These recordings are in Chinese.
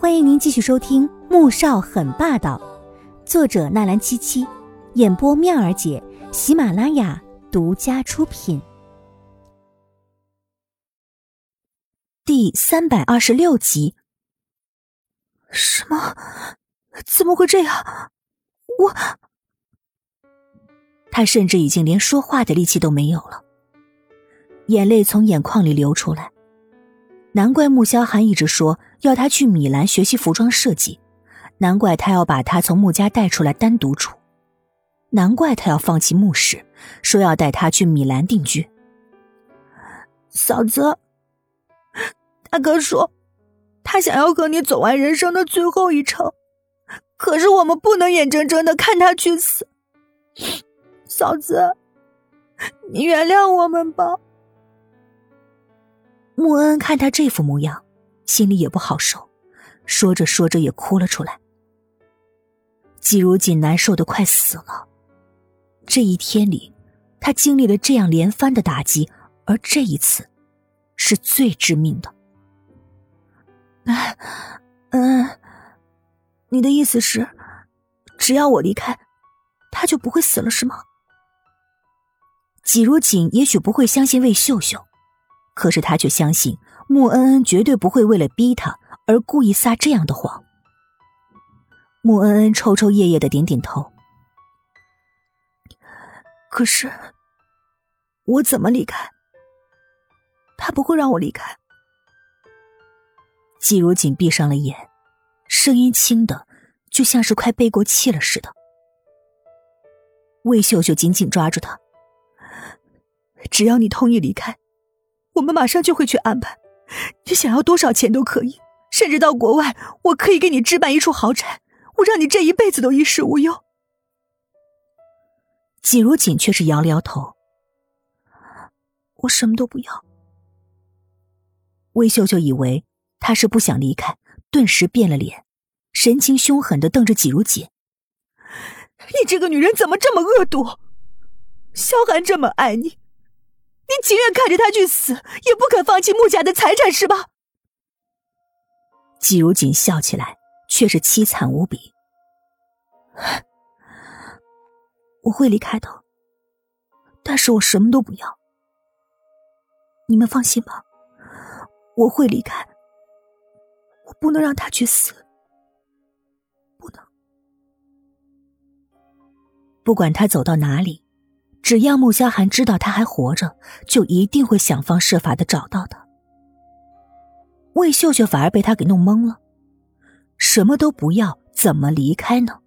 欢迎您继续收听《穆少很霸道》，作者纳兰七七，演播妙儿姐，喜马拉雅独家出品。第三百二十六集。什么？怎么会这样？我……他甚至已经连说话的力气都没有了，眼泪从眼眶里流出来。难怪穆萧寒一直说要他去米兰学习服装设计，难怪他要把他从穆家带出来单独住，难怪他要放弃穆氏，说要带他去米兰定居。嫂子，大哥说他想要和你走完人生的最后一程，可是我们不能眼睁睁的看他去死。嫂子，你原谅我们吧。穆恩看他这副模样，心里也不好受，说着说着也哭了出来。季如锦难受的快死了。这一天里，他经历了这样连番的打击，而这一次，是最致命的。嗯，你的意思是，只要我离开，他就不会死了，是吗？季如锦也许不会相信魏秀秀。可是他却相信穆恩恩绝对不会为了逼他而故意撒这样的谎。穆恩恩抽抽噎噎的点点头。可是，我怎么离开？他不会让我离开。季如锦闭上了眼，声音轻的就像是快背过气了似的。魏秀秀紧紧抓住他，只要你同意离开。我们马上就会去安排，你想要多少钱都可以，甚至到国外，我可以给你置办一处豪宅，我让你这一辈子都衣食无忧。季如锦却是摇了摇头，我什么都不要。魏秀秀以为他是不想离开，顿时变了脸，神情凶狠的瞪着季如锦：“你这个女人怎么这么恶毒？萧寒这么爱你。”你情愿看着他去死，也不肯放弃穆家的财产，是吧？季如锦笑起来，却是凄惨无比。我会离开的，但是我什么都不要。你们放心吧，我会离开。我不能让他去死，不能。不管他走到哪里。只要穆萧寒知道他还活着，就一定会想方设法的找到他。魏秀秀反而被他给弄懵了，什么都不要，怎么离开呢？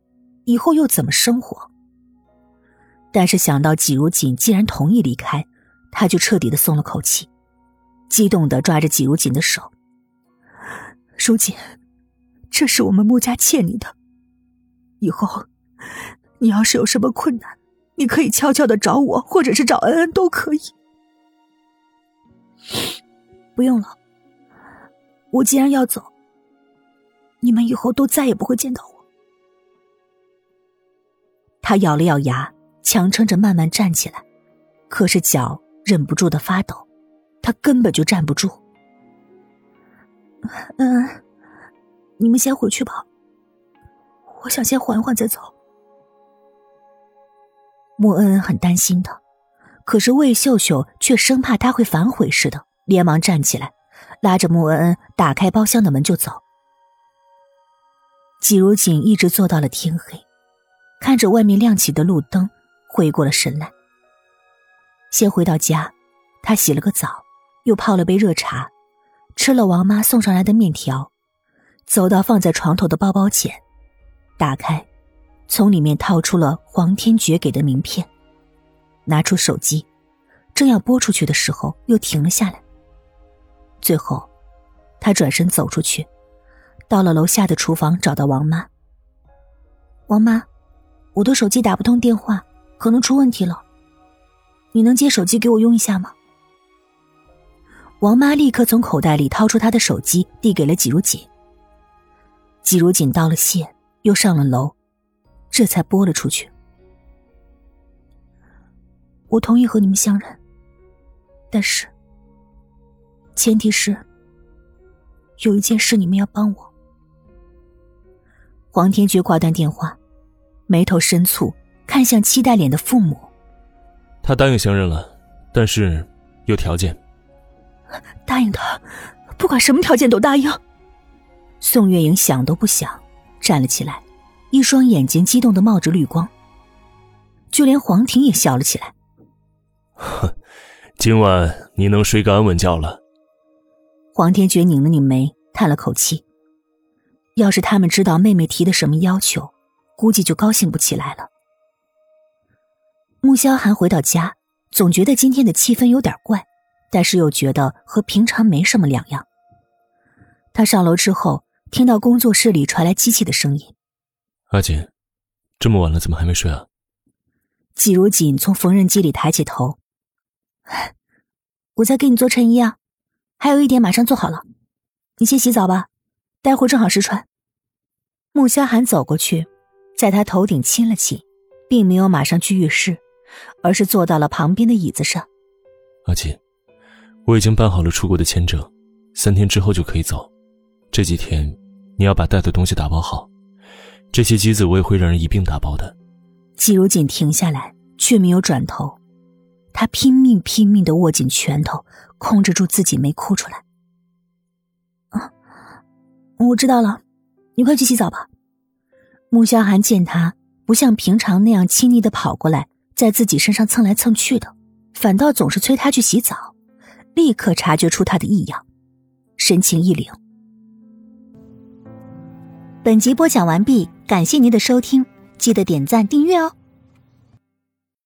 以后又怎么生活？但是想到季如锦既然同意离开，他就彻底的松了口气，激动的抓着季如锦的手：“如锦，这是我们穆家欠你的，以后你要是有什么困难。”你可以悄悄的找我，或者是找恩恩都可以。不用了，我既然要走，你们以后都再也不会见到我。他咬了咬牙，强撑着慢慢站起来，可是脚忍不住的发抖，他根本就站不住。嗯，你们先回去吧，我想先缓缓再走。穆恩恩很担心他，可是魏秀秀却生怕他会反悔似的，连忙站起来，拉着穆恩恩打开包厢的门就走。季如锦一直坐到了天黑，看着外面亮起的路灯，回过了神来。先回到家，他洗了个澡，又泡了杯热茶，吃了王妈送上来的面条，走到放在床头的包包前，打开。从里面掏出了黄天爵给的名片，拿出手机，正要拨出去的时候，又停了下来。最后，他转身走出去，到了楼下的厨房，找到王妈。王妈，我的手机打不通电话，可能出问题了，你能接手机给我用一下吗？王妈立刻从口袋里掏出她的手机，递给了季如锦。季如锦道了谢，又上了楼。这才拨了出去。我同意和你们相认，但是前提是有一件事你们要帮我。黄天觉挂断电话，眉头深蹙，看向期待脸的父母。他答应相认了，但是有条件。答应他，不管什么条件都答应。宋月莹想都不想，站了起来，一双眼睛激动的冒着绿光。就连黄婷也笑了起来。哼，今晚你能睡个安稳觉了。黄天觉拧了拧眉，叹了口气。要是他们知道妹妹提的什么要求，估计就高兴不起来了。穆萧寒回到家，总觉得今天的气氛有点怪，但是又觉得和平常没什么两样。他上楼之后，听到工作室里传来机器的声音：“阿锦，这么晚了，怎么还没睡啊？”季如锦从缝纫机里抬起头：“我在给你做衬衣啊，还有一点马上做好了，你先洗澡吧，待会儿正好试穿。”穆萧寒走过去，在他头顶亲了亲，并没有马上去浴室。而是坐到了旁边的椅子上。阿锦，我已经办好了出国的签证，三天之后就可以走。这几天你要把带的东西打包好，这些机子我也会让人一并打包的。季如锦停下来，却没有转头，他拼命拼命的握紧拳头，控制住自己没哭出来。啊，我知道了，你快去洗澡吧。穆萧寒见他不像平常那样亲昵的跑过来。在自己身上蹭来蹭去的，反倒总是催他去洗澡，立刻察觉出他的异样，神情一凛。本集播讲完毕，感谢您的收听，记得点赞订阅哦。